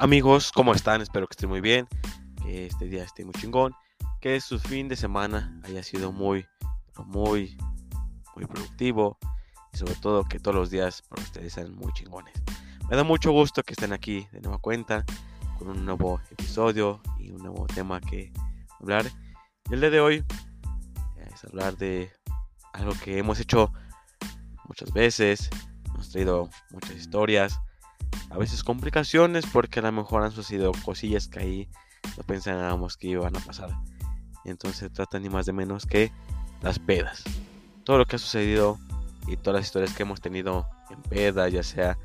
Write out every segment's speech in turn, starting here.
Amigos, ¿cómo están? Espero que estén muy bien, que este día esté muy chingón, que su fin de semana haya sido muy, muy, muy productivo y sobre todo que todos los días para ustedes sean muy chingones. Me da mucho gusto que estén aquí de nueva cuenta con un nuevo episodio y un nuevo tema que hablar. el día de hoy es hablar de algo que hemos hecho muchas veces, hemos traído muchas historias a veces complicaciones porque a lo mejor han sucedido cosillas que ahí no pensábamos que iban a pasar. Entonces se trata ni más de menos que las pedas. Todo lo que ha sucedido y todas las historias que hemos tenido en peda, ya sea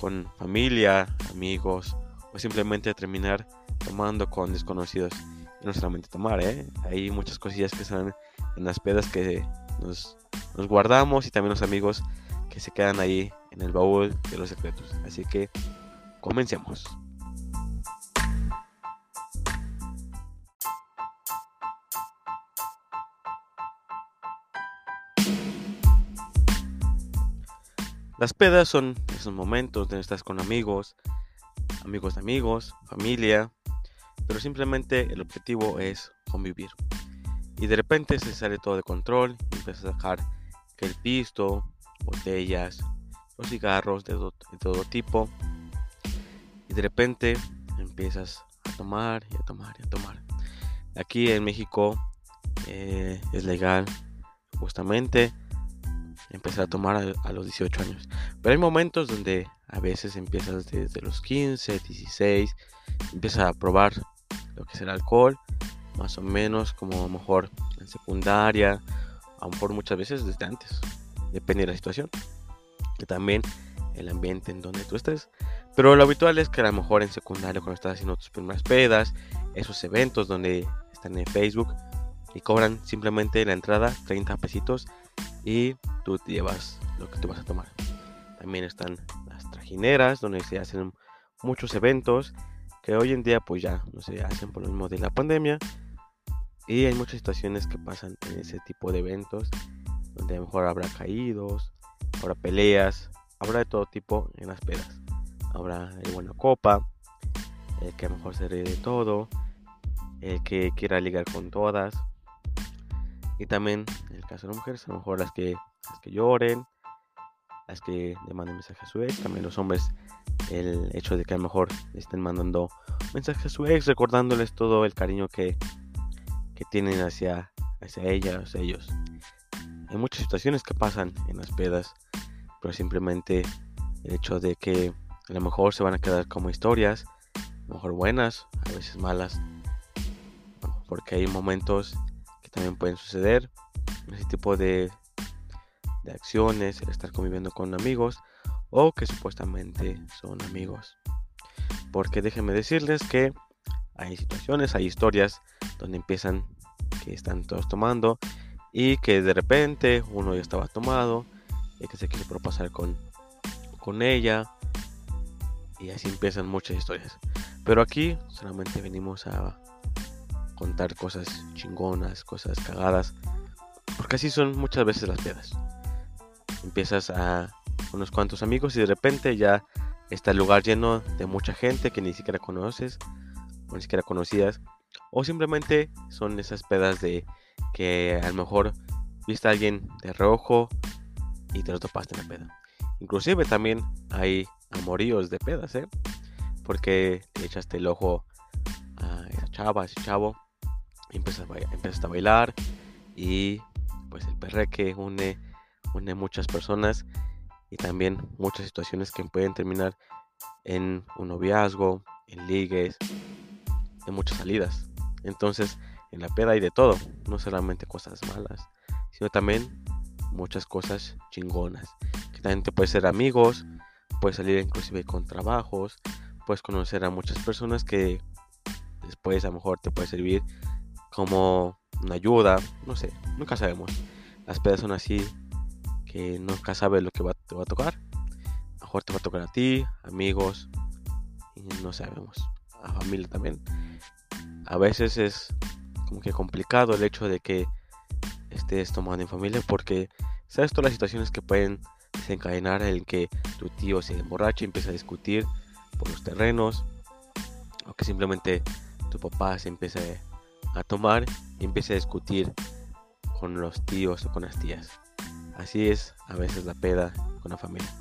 con familia, amigos o simplemente terminar tomando con desconocidos. Y no solamente tomar, ¿eh? hay muchas cosillas que salen en las pedas que nos, nos guardamos y también los amigos que se quedan ahí en el baúl de los secretos. Así que comencemos. Las pedas son esos momentos donde estás con amigos, amigos de amigos, familia, pero simplemente el objetivo es convivir. Y de repente se sale todo de control y empiezas a dejar que el pisto, botellas, cigarros de, todo tipo. Y de repente empiezas a tomar y a tomar y a tomar. Aquí en México eh, es legal justamente empezar a tomar a, los 18 años. Pero hay momentos donde a veces empiezas desde los 15, 16, empiezas a probar lo que es el alcohol, más o menos como a lo mejor en secundaria, a lo mejor muchas veces desde antes depende de la situación. También el ambiente en donde tú estés. Pero lo habitual es que a lo mejor en secundario, cuando estás haciendo tus primeras pedas, esos eventos donde están en Facebook y cobran simplemente la entrada 30 pesitos y tú te llevas lo que tú vas a tomar. También están las trajineras donde se hacen muchos eventos que hoy en día pues ya no se hacen por lo mismo de la pandemia y hay muchas situaciones que pasan en ese tipo de eventos donde a lo mejor habrá caídos, habrá peleas, habrá de todo tipo en las pedas. Habrá el buena copa, el que a lo mejor se ríe de todo, el que quiera ligar con todas. Y también en el caso de las mujeres, a lo mejor las que, las que lloren, las que le manden mensajes a su ex, también los hombres, el hecho de que a lo mejor le estén mandando mensajes a su ex, recordándoles todo el cariño que, que tienen hacia, hacia ella, hacia ellos. Hay muchas situaciones que pasan en las pedas, pero simplemente el hecho de que a lo mejor se van a quedar como historias, a lo mejor buenas, a veces malas, porque hay momentos que también pueden suceder, ese tipo de, de acciones, estar conviviendo con amigos o que supuestamente son amigos. Porque déjenme decirles que hay situaciones, hay historias donde empiezan que están todos tomando y que de repente uno ya estaba tomado y que se quiere propasar con, con ella y así empiezan muchas historias. Pero aquí solamente venimos a contar cosas chingonas, cosas cagadas, porque así son muchas veces las pedas. Empiezas a unos cuantos amigos y de repente ya está el lugar lleno de mucha gente que ni siquiera conoces o ni siquiera conocidas o simplemente son esas pedas de que a lo mejor viste a alguien de rojo y te lo topaste en la peda. Inclusive también hay amoríos de pedas, ¿eh? Porque le echaste el ojo a esa chava, a ese chavo, y empiezas a, bailar y pues el perreque une, une muchas personas y también muchas situaciones que pueden terminar en un noviazgo, en ligues, en muchas salidas. Entonces, en la peda hay de todo, no solamente cosas malas, sino también muchas cosas chingonas. Que también te puedes ser amigos, puedes salir inclusive con trabajos, puedes conocer a muchas personas que después a lo mejor te puede servir como una ayuda, no sé, nunca sabemos. Las pedas son así que nunca sabes lo que te va a tocar. A lo mejor te va a tocar a ti, amigos, no sabemos. A familia también. A veces es como que complicado el hecho de que estés tomando en familia porque sabes todas las situaciones que pueden desencadenar en que tu tío se emborrache y empieza a discutir por los terrenos porque simplemente tu papá se empieza a tomar y empieza a discutir con los tíos o con las tías. Así es a veces la peda con la familia.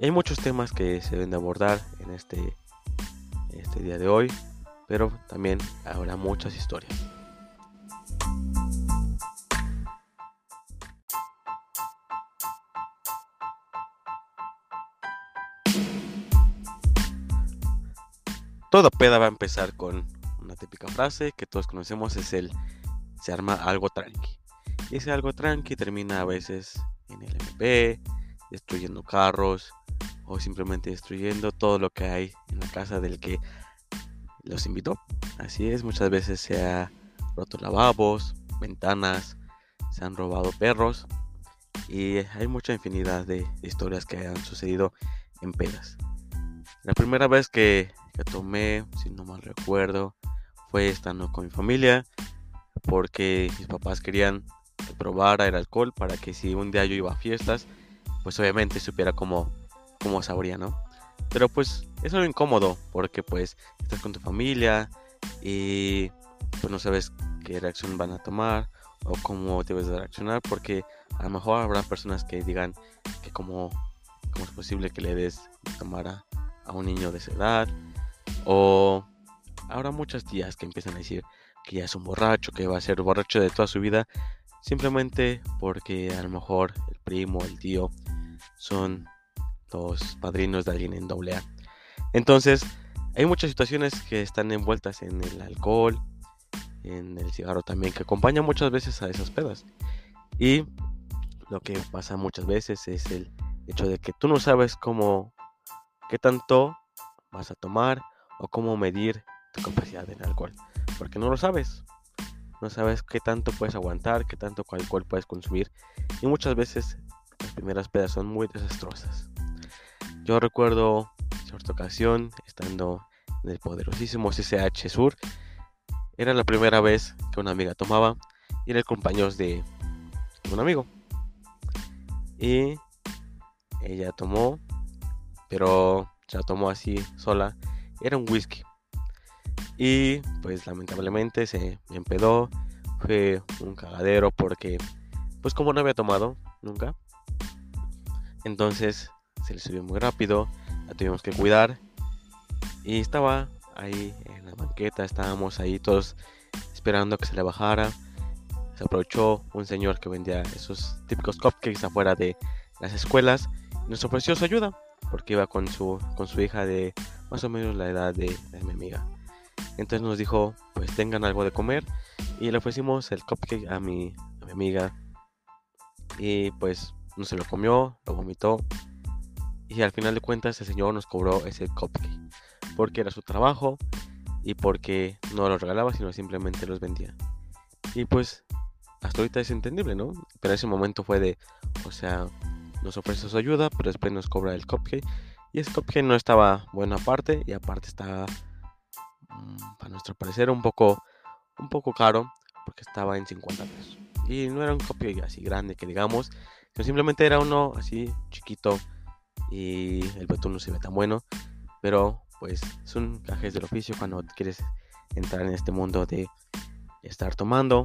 hay muchos temas que se deben de abordar en este, este día de hoy, pero también habrá muchas historias. Toda peda va a empezar con una típica frase que todos conocemos, es el se arma algo tranqui. Y ese algo tranqui termina a veces en el MP, destruyendo carros o simplemente destruyendo todo lo que hay en la casa del que los invitó. Así es, muchas veces se ha roto lavabos, ventanas, se han robado perros y hay mucha infinidad de historias que han sucedido en pedas. La primera vez que, que tomé, si no mal recuerdo, fue estando con mi familia porque mis papás querían probar el alcohol para que si un día yo iba a fiestas, pues obviamente supiera cómo, cómo sabría, ¿no? Pero pues es algo incómodo porque pues estás con tu familia y pues no sabes qué reacción van a tomar o cómo debes de reaccionar porque a lo mejor habrá personas que digan que como cómo es posible que le des de tomar a un niño de esa edad o habrá muchas tías que empiezan a decir que ya es un borracho, que va a ser borracho de toda su vida simplemente porque a lo mejor el primo, el tío son los padrinos de alguien en doble A. Entonces, hay muchas situaciones que están envueltas en el alcohol, en el cigarro también, que acompañan muchas veces a esas pedas. Y lo que pasa muchas veces es el hecho de que tú no sabes cómo, qué tanto vas a tomar o cómo medir tu capacidad del alcohol, porque no lo sabes no sabes qué tanto puedes aguantar, qué tanto alcohol puedes consumir y muchas veces las primeras pedas son muy desastrosas. Yo recuerdo cierta ocasión estando en el poderosísimo CCH Sur, era la primera vez que una amiga tomaba y era el compañero de un amigo. Y ella tomó, pero la tomó así sola, era un whisky. Y pues lamentablemente se me empedó. Fue un cagadero porque pues como no había tomado nunca. Entonces se le subió muy rápido. La tuvimos que cuidar. Y estaba ahí en la banqueta. Estábamos ahí todos esperando que se le bajara. Se aprovechó un señor que vendía esos típicos cupcakes afuera de las escuelas. Nos ofreció su ayuda. Porque iba con su, con su hija de más o menos la edad de mi amiga. Entonces nos dijo, pues tengan algo de comer. Y le ofrecimos el cupcake a mi, a mi amiga. Y pues no se lo comió, lo vomitó. Y al final de cuentas el señor nos cobró ese cupcake. Porque era su trabajo y porque no los regalaba, sino simplemente los vendía. Y pues hasta ahorita es entendible, ¿no? Pero ese momento fue de, o sea, nos ofrece su ayuda, pero después nos cobra el cupcake. Y ese cupcake no estaba bueno aparte y aparte estaba para nuestro parecer un poco, un poco caro porque estaba en 50 pesos. Y no era un copio así grande que digamos, sino simplemente era uno así chiquito y el betún no se ve tan bueno. Pero pues es un gajes del oficio cuando quieres entrar en este mundo de estar tomando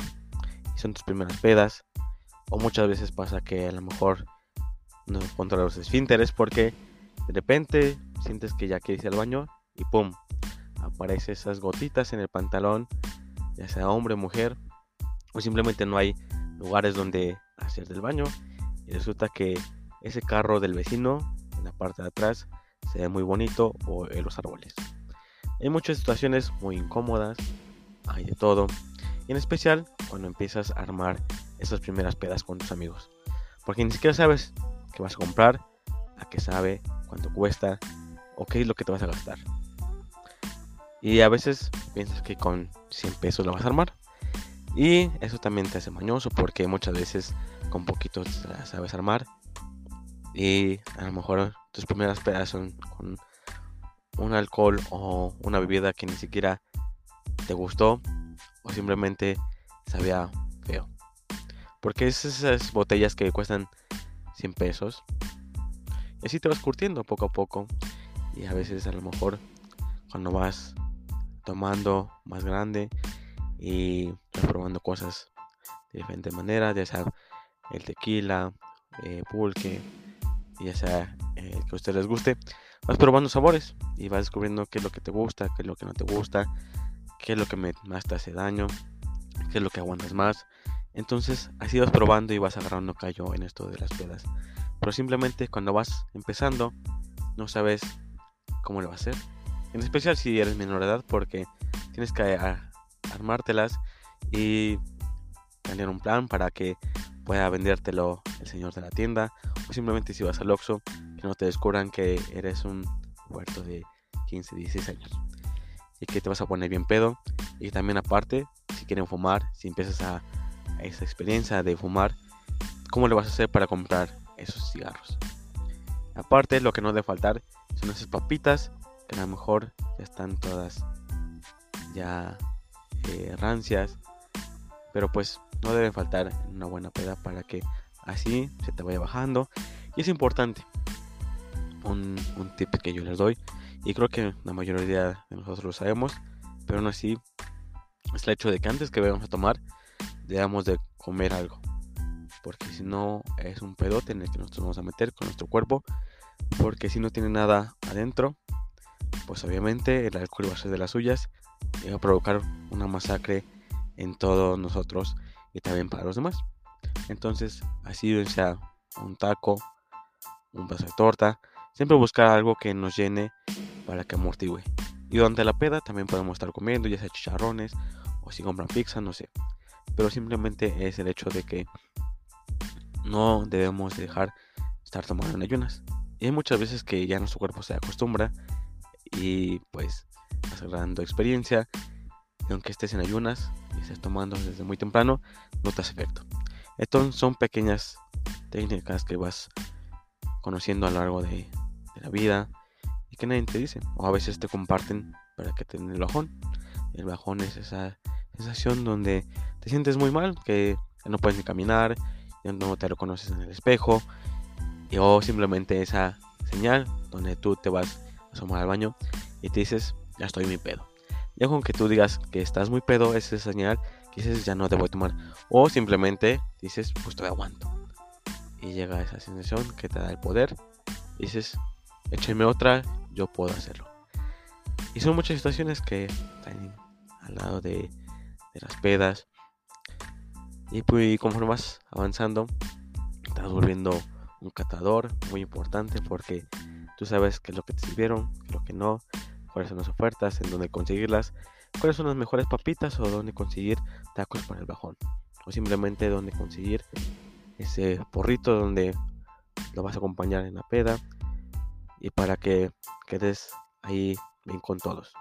y son tus primeras pedas. O muchas veces pasa que a lo mejor no controlas los esfínteres porque de repente sientes que ya quieres ir al baño y pum, aparece esas gotitas en el pantalón, ya sea hombre mujer, o simplemente no hay lugares donde hacer del baño y resulta que ese carro del vecino en la parte de atrás se ve muy bonito o en los árboles. Hay muchas situaciones muy incómodas, hay de todo, y en especial cuando empiezas a armar esas primeras pedas con tus amigos, porque ni siquiera sabes qué vas a comprar, a qué sabe, cuánto cuesta o qué es lo que te vas a gastar. Y a veces piensas que con 100 pesos lo vas a armar. Y eso también te hace mañoso porque muchas veces con poquitos la sabes armar. Y a lo mejor tus primeras pedas son con un alcohol o una bebida que ni siquiera te gustó o simplemente sabía feo. Porque es esas botellas que cuestan 100 pesos. Y así te vas curtiendo poco a poco. Y a veces a lo mejor cuando vas tomando más grande y probando cosas de diferentes maneras, ya sea el tequila, eh, pulque, ya sea el que a ustedes les guste, vas probando sabores y vas descubriendo qué es lo que te gusta, qué es lo que no te gusta, qué es lo que más te hace daño, qué es lo que aguantas más. Entonces así vas probando y vas agarrando callo en esto de las pedas. Pero simplemente cuando vas empezando no sabes cómo le va a hacer. En especial si eres menor de edad porque tienes que armártelas y tener un plan para que pueda vendértelo el señor de la tienda o simplemente si vas al Oxxo que no te descubran que eres un huerto de 15, 16 años y que te vas a poner bien pedo y también aparte si quieren fumar, si empiezas a, a esa experiencia de fumar, ¿cómo le vas a hacer para comprar esos cigarros? Aparte, lo que no debe faltar son esas papitas que a lo mejor ya están todas ya eh, rancias, pero pues no deben faltar una buena peda para que así se te vaya bajando. Y es importante un, un tip que yo les doy, y creo que la mayoría de nosotros lo sabemos, pero aún así es el hecho de que antes que vayamos a tomar debamos de comer algo. Porque si no es un pedote en el que nosotros vamos a meter con nuestro cuerpo. Porque si no tiene nada adentro, pues obviamente el alcohol va a ser de las suyas y va a provocar una masacre en todos nosotros y también para los demás. Entonces, así sea un taco, un vaso de torta, siempre buscar algo que nos llene para que amortigue. Y durante la peda también podemos estar comiendo, ya sea chicharrones o si compran pizza, no sé. Pero simplemente es el hecho de que no debemos dejar estar tomando en ayunas. Y hay muchas veces que ya nuestro cuerpo se acostumbra y pues vas agarrando experiencia. Y aunque estés en ayunas y estés tomando desde muy temprano, no te hace efecto. Entonces son pequeñas técnicas que vas conociendo a lo largo de, la vida y que nadie te dice. O a veces te comparten para que te den el bajón. El bajón es esa sensación donde te sientes muy mal, que no puedes ni caminar, no te reconoces en el espejo, o simplemente esa señal donde tú te vas a asomar al baño y te dices, ya estoy muy pedo. Ya con que tú digas que estás muy pedo, es esa señal que dices, ya no te voy a tomar. O simplemente dices, pues te aguanto. Y llega esa sensación que te da el poder. dices, écheme otra, yo puedo hacerlo. Y son muchas situaciones que están al lado de de las pedas. Y pues conforme vas avanzando, estás volviendo un catador muy importante porque tú sabes qué es lo que te sirvieron, qué es lo que no, cuáles son las ofertas, en dónde conseguirlas, cuáles son las mejores papitas o dónde conseguir tacos para el bajón. O simplemente dónde conseguir ese porrito donde lo vas a acompañar en la peda y para que quedes ahí bien con todos.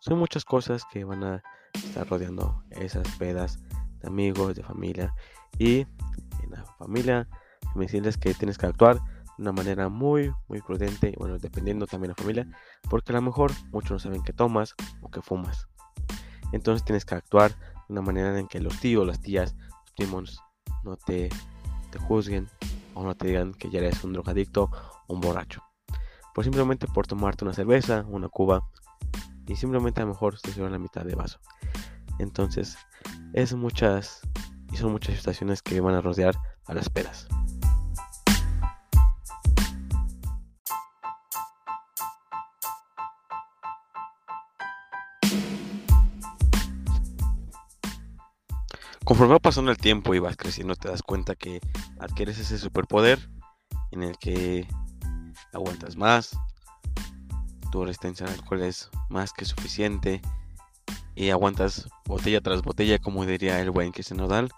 Son muchas cosas que van a estar rodeando esas pedas de amigos, de familia. Y en la familia, me decirles que tienes que actuar de una manera muy, muy prudente. Bueno, dependiendo también de la familia, porque a lo mejor muchos no saben que tomas o que fumas. Entonces tienes que actuar de una manera en que los tíos, las tías, los primos no te, te juzguen o no te digan que ya eres un drogadicto o un borracho. Por simplemente por tomarte una cerveza, una cuba y simplemente a lo mejor te sirven la mitad de vaso. Entonces, es muchas y son muchas situaciones que van a rodear a las pedas. Conforme va pasando el tiempo y vas creciendo, te das cuenta que adquieres ese superpoder en el que aguantas más, tu resistencia al alcohol es más que suficiente y aguantas botella tras botella, como diría el buen que se Nodal.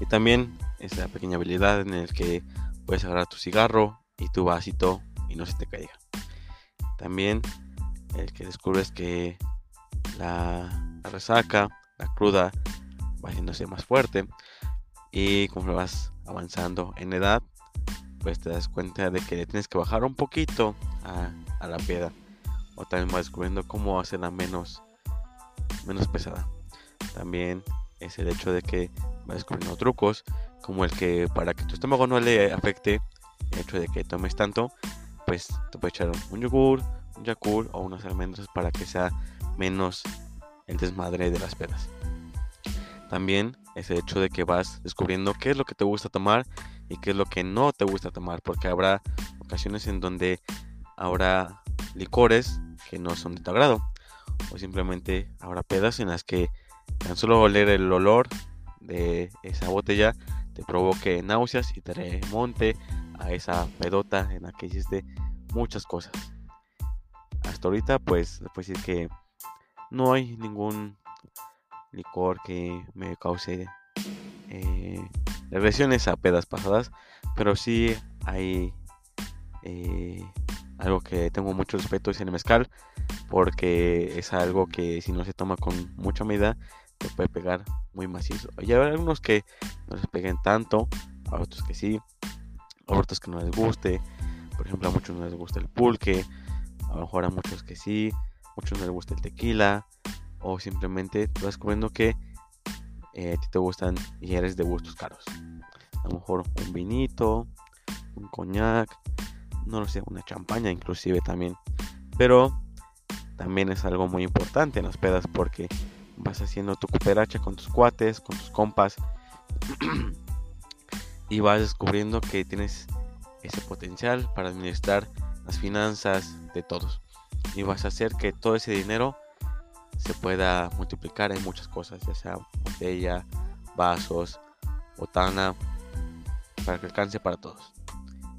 Y también esa pequeña habilidad en el que puedes agarrar tu cigarro y tu vasito y no se te caiga. También el que descubres que la, resaca, la cruda, va haciéndose más fuerte y como vas avanzando en edad, pues te das cuenta de que tienes que bajar un poquito a, a la piedra o también vas descubriendo cómo hacerla menos, menos pesada. También es el hecho de que vas descubriendo trucos, como el que para que tu estómago no le afecte el hecho de que tomes tanto, pues te puedes echar un yogur, un yakult o unas almendras para que sea menos el desmadre de las pedas. También es el hecho de que vas descubriendo qué es lo que te gusta tomar y qué es lo que no te gusta tomar, porque habrá ocasiones en donde habrá licores que no son de tu agrado, o simplemente habrá pedas en las que tan solo oler el olor de esa botella te provoque náuseas y te remonte a esa pedota en la que hiciste muchas cosas. Hasta ahorita pues puedo decir que no hay ningún licor que me cause eh, a pedas pasadas, pero sí hay eh, algo que tengo mucho respeto es el mezcal, porque es algo que si no se toma con mucha medida te puede pegar muy macizo. Y hay algunos que no les peguen tanto, a otros que sí, a otros que no les guste. Por ejemplo, a muchos no les gusta el pulque, a lo mejor a muchos que sí, a muchos no les gusta el tequila, o simplemente tú vas descubriendo que eh, a ti te gustan y eres de gustos caros. A lo mejor un vinito, un coñac, no lo sé, una champaña inclusive también. Pero también es algo muy importante en las pedas porque vas haciendo tu cooperacha con tus cuates, con tus compas y vas descubriendo que tienes ese potencial para administrar las finanzas de todos y vas a hacer que todo ese dinero se pueda multiplicar en muchas cosas, ya sea botella, vasos, botana, para que alcance para todos.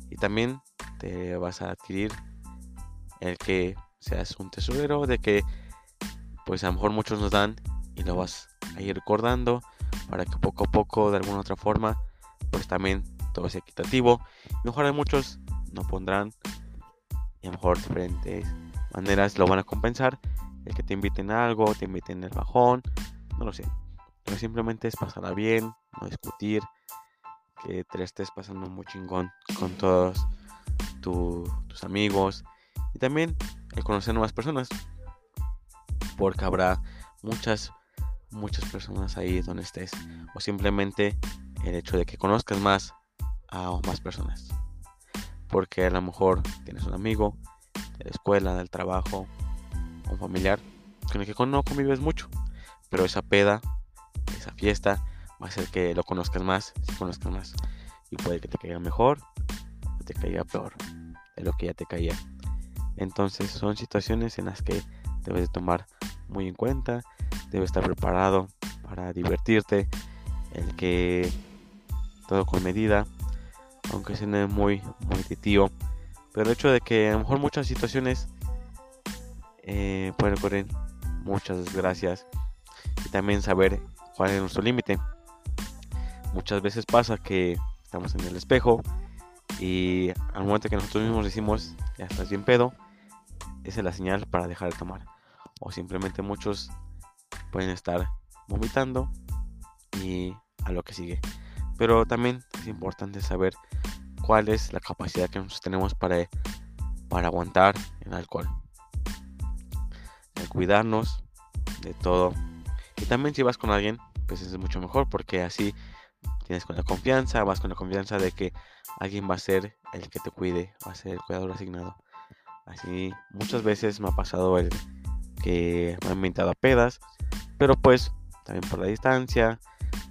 Y también te vas a adquirir el que seas un tesorero, de que pues a lo mejor muchos nos dan y lo vas a ir recordando para que poco a poco de alguna otra forma pues también todo sea equitativo. mejor hay muchos no pondrán y a lo mejor diferentes maneras lo van a compensar el que te inviten a algo, te inviten el bajón, no lo sé. Pero simplemente es pasarla bien, no discutir, que te estés pasando muy chingón con todos tus amigos y también el conocer nuevas personas, porque habrá muchas, muchas personas ahí donde estés, o simplemente el hecho de que conozcas más a más personas, porque a lo mejor tienes un amigo de la escuela, del trabajo, un familiar con el que no convives mucho, pero esa peda, esa fiesta, va a hacer que lo conozcas más, si conozcas más. Y puede que te caiga mejor caiga peor de lo que ya te caía. Entonces son situaciones en las que debes de tomar muy en cuenta, debes estar preparado para divertirte, el que todo con medida, aunque suene muy, muy pero el hecho de que a lo mejor muchas situaciones eh, pueden ocurrir muchas desgracias y también saber cuál es nuestro límite. Muchas veces pasa que estamos en el espejo y al momento que nosotros mismos decimos ya estás bien pedo, esa es la señal para dejar de tomar. O simplemente muchos pueden estar vomitando y a lo que sigue. Pero también es importante saber cuál es la capacidad que nosotros tenemos para, para aguantar el alcohol cuidarnos de todo. Y también si vas con alguien, pues es mucho mejor porque así tienes con la confianza, vas con la confianza de que alguien va a ser el que te cuide, va a ser el cuidador asignado. Así muchas veces me ha pasado el que me han invitado a pedas, pero pues también por la distancia,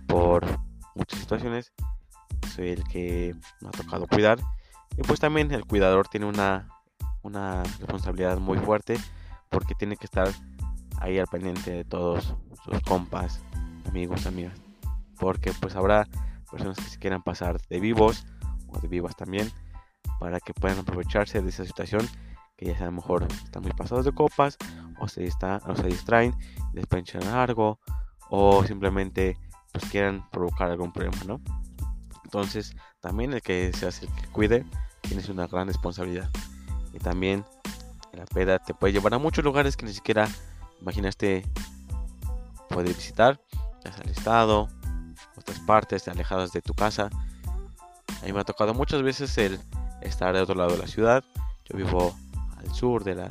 por muchas situaciones, soy el que me ha tocado cuidar. Y pues también el cuidador tiene una, una responsabilidad muy fuerte porque tiene que estar ahí al pendiente de todos sus compas, amigos, amigas. Porque pues habrá personas que se quieran pasar de vivos o de vivas también para que puedan aprovecharse de esa situación que ya sea a lo mejor están muy pasados de copas o se, está, o se distraen, les echar algo o simplemente pues quieran provocar algún problema, ¿no? Entonces también el que se hace el que cuide tienes una gran responsabilidad y también la peda te puede llevar a muchos lugares que ni siquiera imaginaste poder visitar, ya sea el estado, otras partes alejadas de tu casa. A mí me ha tocado muchas veces el estar de otro lado de la ciudad. Yo vivo al sur de la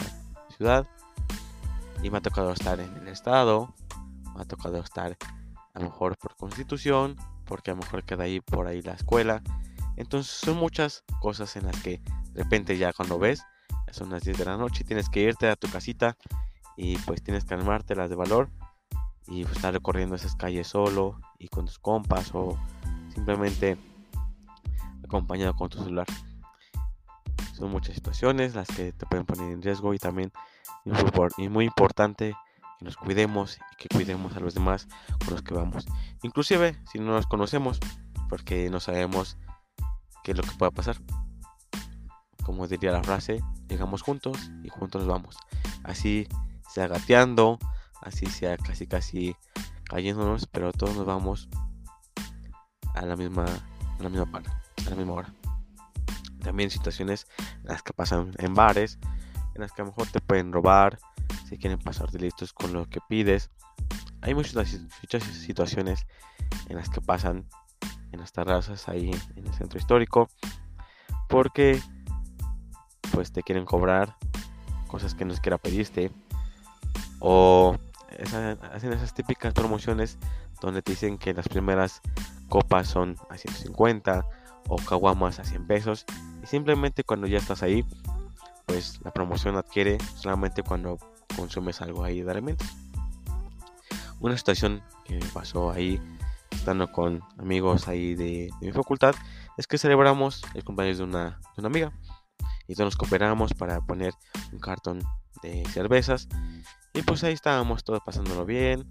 ciudad y me ha tocado estar en el estado, me ha tocado estar a lo mejor por constitución, porque a lo mejor queda ahí por ahí la escuela. Entonces son muchas cosas en las que de repente ya cuando ves son las 10 de la noche, tienes que irte a tu casita y pues tienes que armarte las de valor y pues, estar recorriendo esas calles solo y con tus compas o simplemente acompañado con tu celular. Son muchas situaciones las que te pueden poner en riesgo y también es muy importante que nos cuidemos y que cuidemos a los demás con los que vamos. Inclusive si no nos conocemos porque no sabemos qué es lo que pueda pasar. Como diría la frase, llegamos juntos y juntos vamos. Así sea gateando, así sea casi casi cayéndonos, pero todos nos vamos a la misma, a la misma a la misma hora. También situaciones en las que pasan en bares, en las que a lo mejor te pueden robar, si quieren pasar de listos con lo que pides. Hay muchas, muchas situaciones en las que pasan en las terrazas ahí en el centro histórico porque pues te quieren cobrar cosas que no quiera pediste o hacen esas típicas promociones donde te dicen que las primeras copas son a 150 o caguamas a 100 pesos y simplemente cuando ya estás ahí pues la promoción adquiere solamente cuando consumes algo ahí de alimentos. Una situación que me pasó ahí estando con amigos ahí de, mi facultad es que celebramos el cumpleaños de una, de una amiga y todos nos cooperamos para poner un cartón de cervezas y pues ahí estábamos todos pasándolo bien.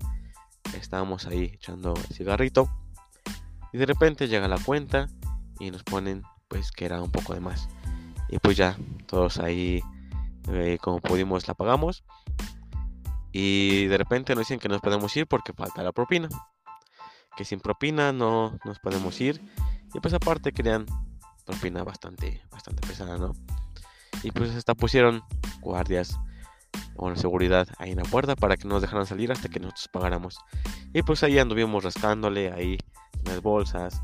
Estábamos ahí echando el cigarrito. Y de repente llega la cuenta y nos ponen pues que era un poco de más. Y pues ya, todos ahí eh, como pudimos la pagamos. Y de repente nos dicen que nos podemos ir porque falta la propina. Que sin propina no nos podemos ir. Y pues aparte querían propina bastante, bastante pesada, ¿no? Y pues hasta pusieron guardias o la seguridad ahí en la puerta para que no nos dejaran salir hasta que nosotros pagáramos. Y pues ahí anduvimos rascándole ahí en las bolsas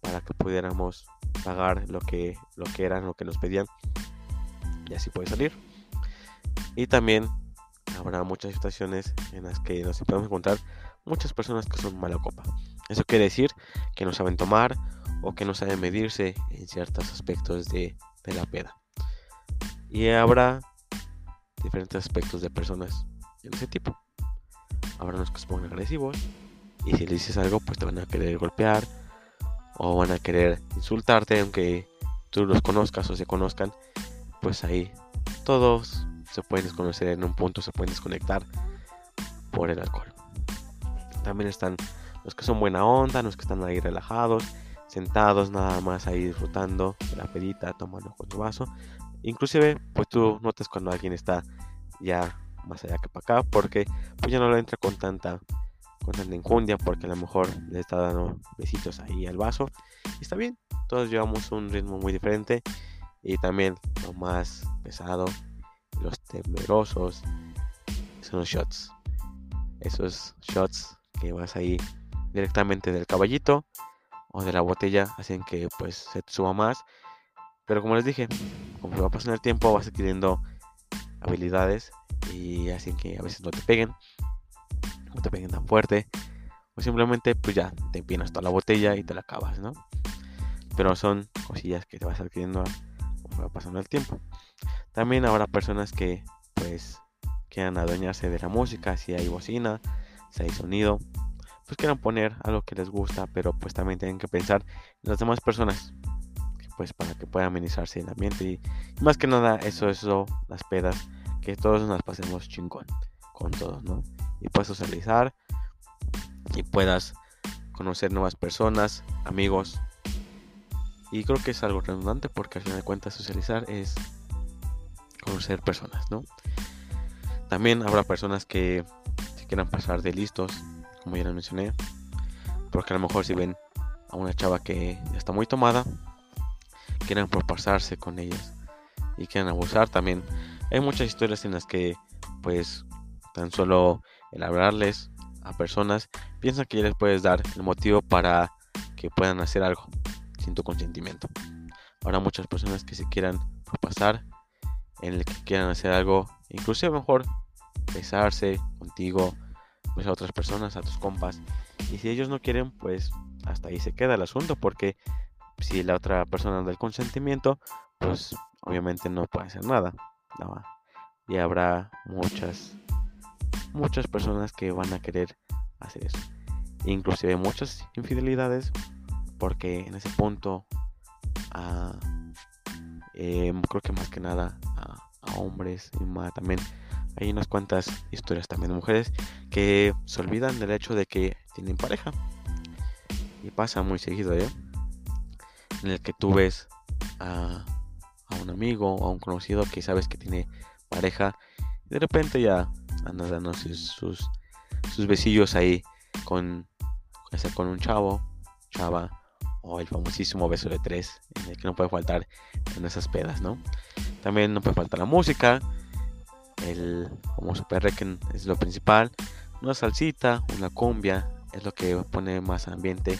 para que pudiéramos pagar lo que, lo que eran, lo que nos pedían. Y así puede salir. Y también habrá muchas situaciones en las que nos podemos encontrar muchas personas que son mala copa. Eso quiere decir que no saben tomar o que no saben medirse en ciertos aspectos de, de la peda. Y habrá diferentes aspectos de personas en ese tipo. Habrá unos que se pongan agresivos y si le dices algo pues te van a querer golpear o van a querer insultarte aunque tú los conozcas o se conozcan pues ahí todos se pueden desconocer en un punto se pueden desconectar por el alcohol también están los que son buena onda los que están ahí relajados sentados nada más ahí disfrutando de la pedita tomando con su vaso Inclusive, pues tú notas cuando alguien está ya más allá que para acá, porque pues ya no lo entra con tanta, con tanta enjundia, porque a lo mejor le está dando besitos ahí al vaso. Y está bien, todos llevamos un ritmo muy diferente. Y también lo más pesado, los temerosos, son los shots. Esos shots que vas ahí directamente del caballito o de la botella hacen que pues se suba más. Pero como les dije, como va pasando el tiempo vas adquiriendo habilidades y hacen que a veces no te peguen, no te peguen tan fuerte, o simplemente pues ya te empinas toda la botella y te la acabas, ¿no? Pero son cosillas que te vas adquiriendo como va pasando el tiempo. También habrá personas que pues quieran adueñarse de la música, si hay bocina, si hay sonido, pues quieran poner algo que les gusta, pero pues también tienen que pensar en las demás personas, pues para que pueda amenizarse el ambiente y, más que nada eso eso las pedas que todos nos pasemos chingón con todos no y puedas socializar y puedas conocer nuevas personas amigos. Y creo que es algo redundante porque al final de cuentas socializar es conocer personas no también habrá personas que se quieran pasar de listos como ya les mencioné porque a lo mejor si ven a una chava que ya está muy tomada quieran propasarse con ellas y quieran abusar también. Hay muchas historias en las que pues tan solo el hablarles a personas piensan que ya les puedes dar el motivo para que puedan hacer algo sin tu consentimiento. Habrá muchas personas que se quieran propasar en el que quieran hacer algo, inclusive mejor besarse contigo, pues a otras personas, a tus compas. Y si ellos no quieren, pues hasta ahí se queda el asunto, porque si la otra persona da el consentimiento, pues obviamente no puede hacer nada. Y habrá muchas, muchas personas que van a querer hacer eso. Inclusive muchas infidelidades porque en ese punto em, creo que más que nada a, hombres y más también hay unas cuantas historias también de mujeres que se olvidan del hecho de que tienen pareja y pasa muy seguido ¿eh? En el que tú ves a, un amigo o a un conocido que sabes que tiene pareja de repente ya anda dando sus, sus, besillos ahí con, con un chavo, chava o el famosísimo beso de tres en el que no puede faltar en esas pedas, ¿no? También no puede faltar la música, el famoso perrequen es lo principal, una salsita, una cumbia es lo que pone más ambiente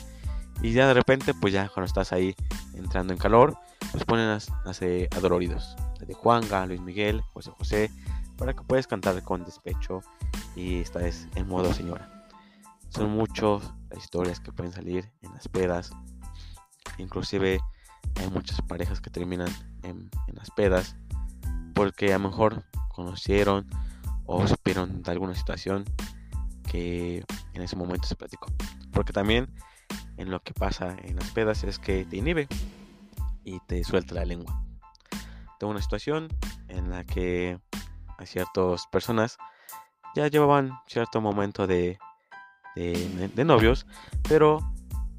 y ya de repente, pues ya cuando estás ahí entrando en calor, pues ponen a, a, adoloridos. De Juanga, Luis Miguel, José José, para que puedas cantar con despecho y esta es en modo señora. Son muchas las historias que pueden salir en las pedas. Inclusive hay muchas parejas que terminan en, en las pedas porque a lo mejor conocieron o supieron de alguna situación que en ese momento se platicó. Porque también en lo que pasa en las pedas es que te inhibe y te suelta la lengua. Tengo una situación en la que a ciertas personas ya llevaban cierto momento de, de, novios, pero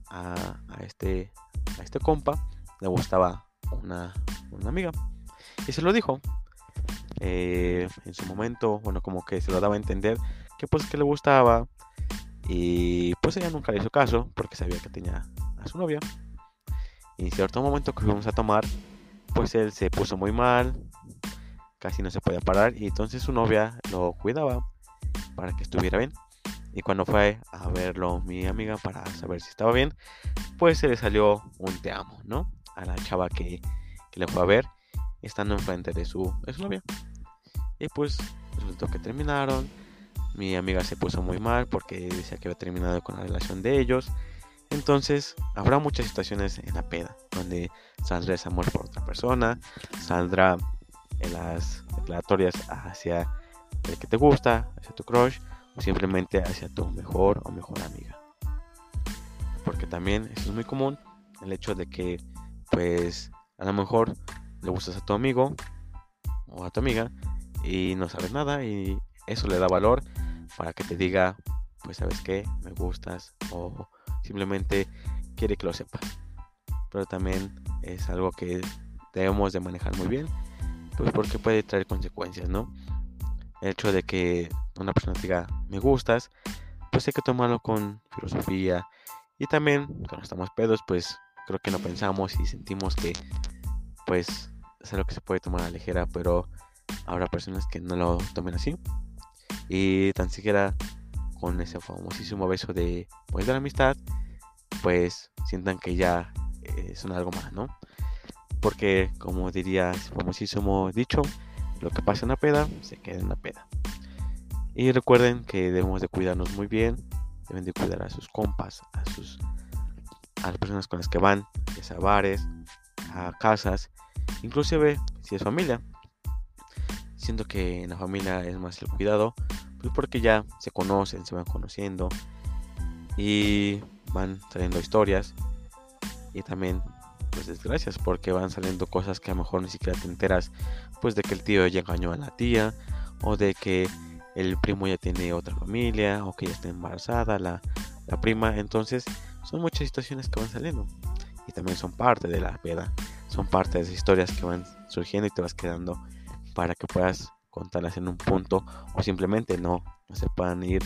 a, este, a este compa le gustaba una, una amiga y se lo dijo. Eh, en su momento, bueno, como que se lo daba a entender que pues que le gustaba, y pues ella nunca le hizo caso porque sabía que tenía a su novia. Y en cierto momento que fuimos a tomar, pues él se puso muy mal, casi no se podía parar y entonces su novia lo cuidaba para que estuviera bien. Y cuando fue a verlo mi amiga para saber si estaba bien, pues se le salió un te amo, ¿no? A la chava que, que le fue a ver, estando enfrente de su, de su novia. Y pues resultó que terminaron mi amiga se puso muy mal porque decía que había terminado con la relación de ellos. Entonces, habrá muchas situaciones en la peda donde saldrá ese amor por otra persona, saldrá en las declaratorias hacia el que te gusta, hacia tu crush, o simplemente hacia tu mejor o mejor amiga. Porque también eso es muy común, el hecho de que, pues, a lo mejor le gustas a tu amigo o a tu amiga y no sabes nada y eso le da valor para que te diga, pues sabes que me gustas o simplemente quiere que lo sepas. Pero también es algo que debemos de manejar muy bien, pues porque puede traer consecuencias, ¿no? El hecho de que una persona diga me gustas, pues hay que tomarlo con filosofía y también cuando estamos pedos, pues creo que no pensamos y sentimos que pues es algo que se puede tomar a la ligera, pero habrá personas que no lo tomen así y tan siquiera con ese famosísimo beso de pues de la amistad pues sientan que ya son algo más no porque como diría ese famosísimo dicho lo que pasa en la peda se queda en la peda. Y recuerden que debemos de cuidarnos muy bien deben de cuidar a sus compas a sus a las personas con las que van a bares a casas inclusive si es familia. Siento que en la familia es más el cuidado pues porque ya se conocen, se van conociendo y van saliendo historias y también pues desgracias porque van saliendo cosas que a lo mejor ni siquiera te enteras pues de que el tío ya engañó a la tía o de que el primo ya tiene otra familia o que ya está embarazada la, la prima. Entonces son muchas situaciones que van saliendo y también son parte de la peda son parte de esas historias que van surgiendo y te vas quedando para que puedas contarlas en un punto o simplemente no, no se puedan ir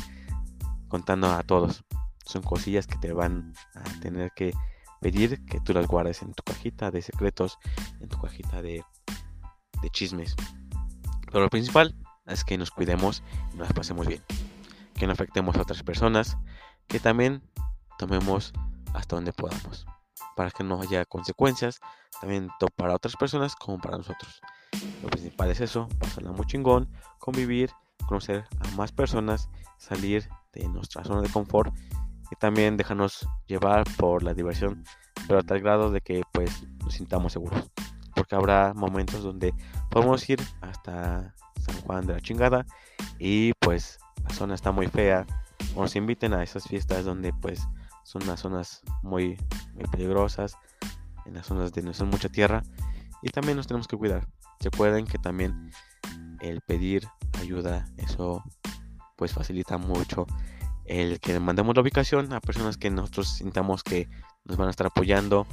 contando a todos. Son cosillas que te van a tener que pedir que tú las guardes en tu cajita de secretos, en tu cajita de, de chismes. Pero lo principal es que nos cuidemos y nos pasemos bien. Que no afectemos a otras personas. Que también tomemos hasta donde podamos. Para que no haya consecuencias. También para otras personas como para nosotros. Lo principal es eso, pasarla muy chingón, convivir, conocer a más personas, salir de nuestra zona de confort y también dejarnos llevar por la diversión, pero a tal grado de que pues nos sintamos seguros. Porque habrá momentos donde podemos ir hasta San Juan de la chingada y pues la zona está muy fea, o nos inviten a esas fiestas donde pues son las zonas muy, muy peligrosas, en las zonas donde no son mucha tierra y también nos tenemos que cuidar. Recuerden que también el pedir ayuda, eso pues facilita mucho el que mandemos la ubicación a personas que nosotros sintamos que nos van a estar apoyando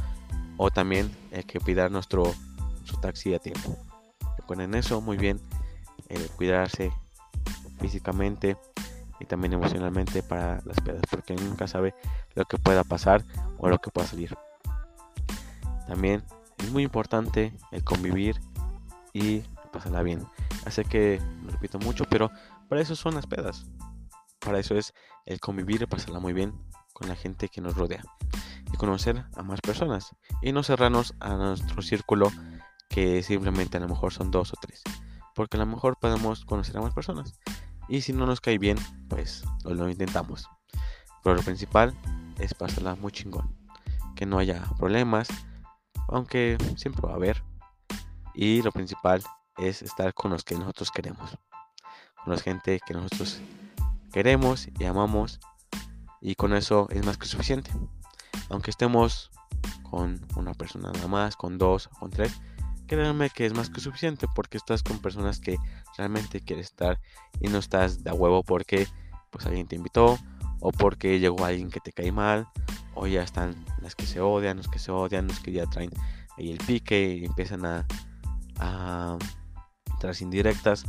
o también el que pida nuestro su taxi a tiempo. Recuerden eso muy bien, el cuidarse físicamente y también emocionalmente para las pedas, porque nunca sabe lo que pueda pasar o lo que pueda salir. También es muy importante el convivir y pasarla bien. Así que me repito mucho, pero para eso son las pedas. Para eso es el convivir y pasarla muy bien con la gente que nos rodea. Y conocer a más personas. Y no cerrarnos a nuestro círculo que simplemente a lo mejor son dos o tres. Porque a lo mejor podemos conocer a más personas. Y si no nos cae bien, pues lo intentamos. Pero lo principal es pasarla muy chingón. Que no haya problemas. Aunque siempre va a haber. Y lo principal es estar con los que nosotros queremos. Con la gente que nosotros queremos y amamos. Y con eso es más que suficiente. Aunque estemos con una persona nada más, con dos, con tres, créanme que es más que suficiente porque estás con personas que realmente quieres estar y no estás de huevo porque pues alguien te invitó o porque llegó alguien que te cae mal o ya están las que se odian, los que se odian, los que ya traen ahí el pique y empiezan a, a tras indirectas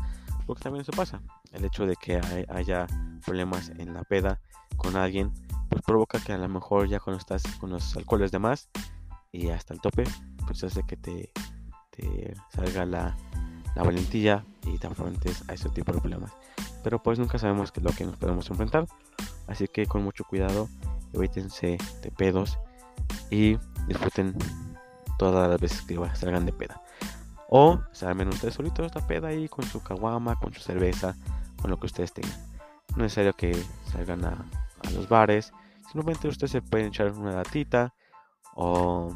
porque también eso pasa el hecho de que haya problemas en la peda con alguien pues provoca que a lo mejor ya cuando estás con los alcoholes de más y hasta el tope pues hace que te salga la, la valentía y te enfrentes a ese tipo de problemas. Pero pues nunca sabemos qué es lo que nos podemos enfrentar. Así que con mucho cuidado, evítense de pedos y disfruten todas las veces que salgan de peda. O salgan ustedes solitos esta peda ahí con su caguama, con su cerveza, con lo que ustedes tengan. No es necesario que salgan a, los bares. Simplemente ustedes se pueden echar una latita o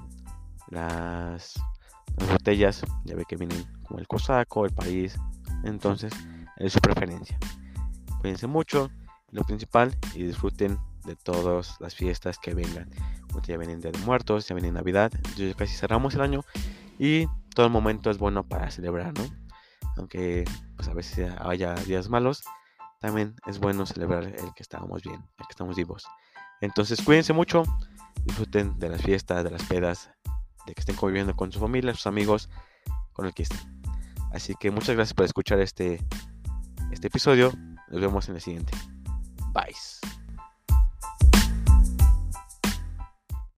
las las botellas, ya ve que vienen como el cosaco, el país. Entonces, es su preferencia. Cuídense mucho, lo principal, y disfruten de todas las fiestas que vengan. Ya vienen de Muertos, ya viene Navidad, ya casi cerramos el año y todo el momento es bueno para celebrar, ¿no? Aunque pues a veces haya días malos, también es bueno celebrar el que estábamos bien, el que estamos vivos. Entonces cuídense mucho, disfruten de las fiestas, de las pedas, de que estén conviviendo con su familia, sus amigos, con el que estén. Así que muchas gracias por escuchar este, este episodio. Nos vemos en el siguiente. Bye.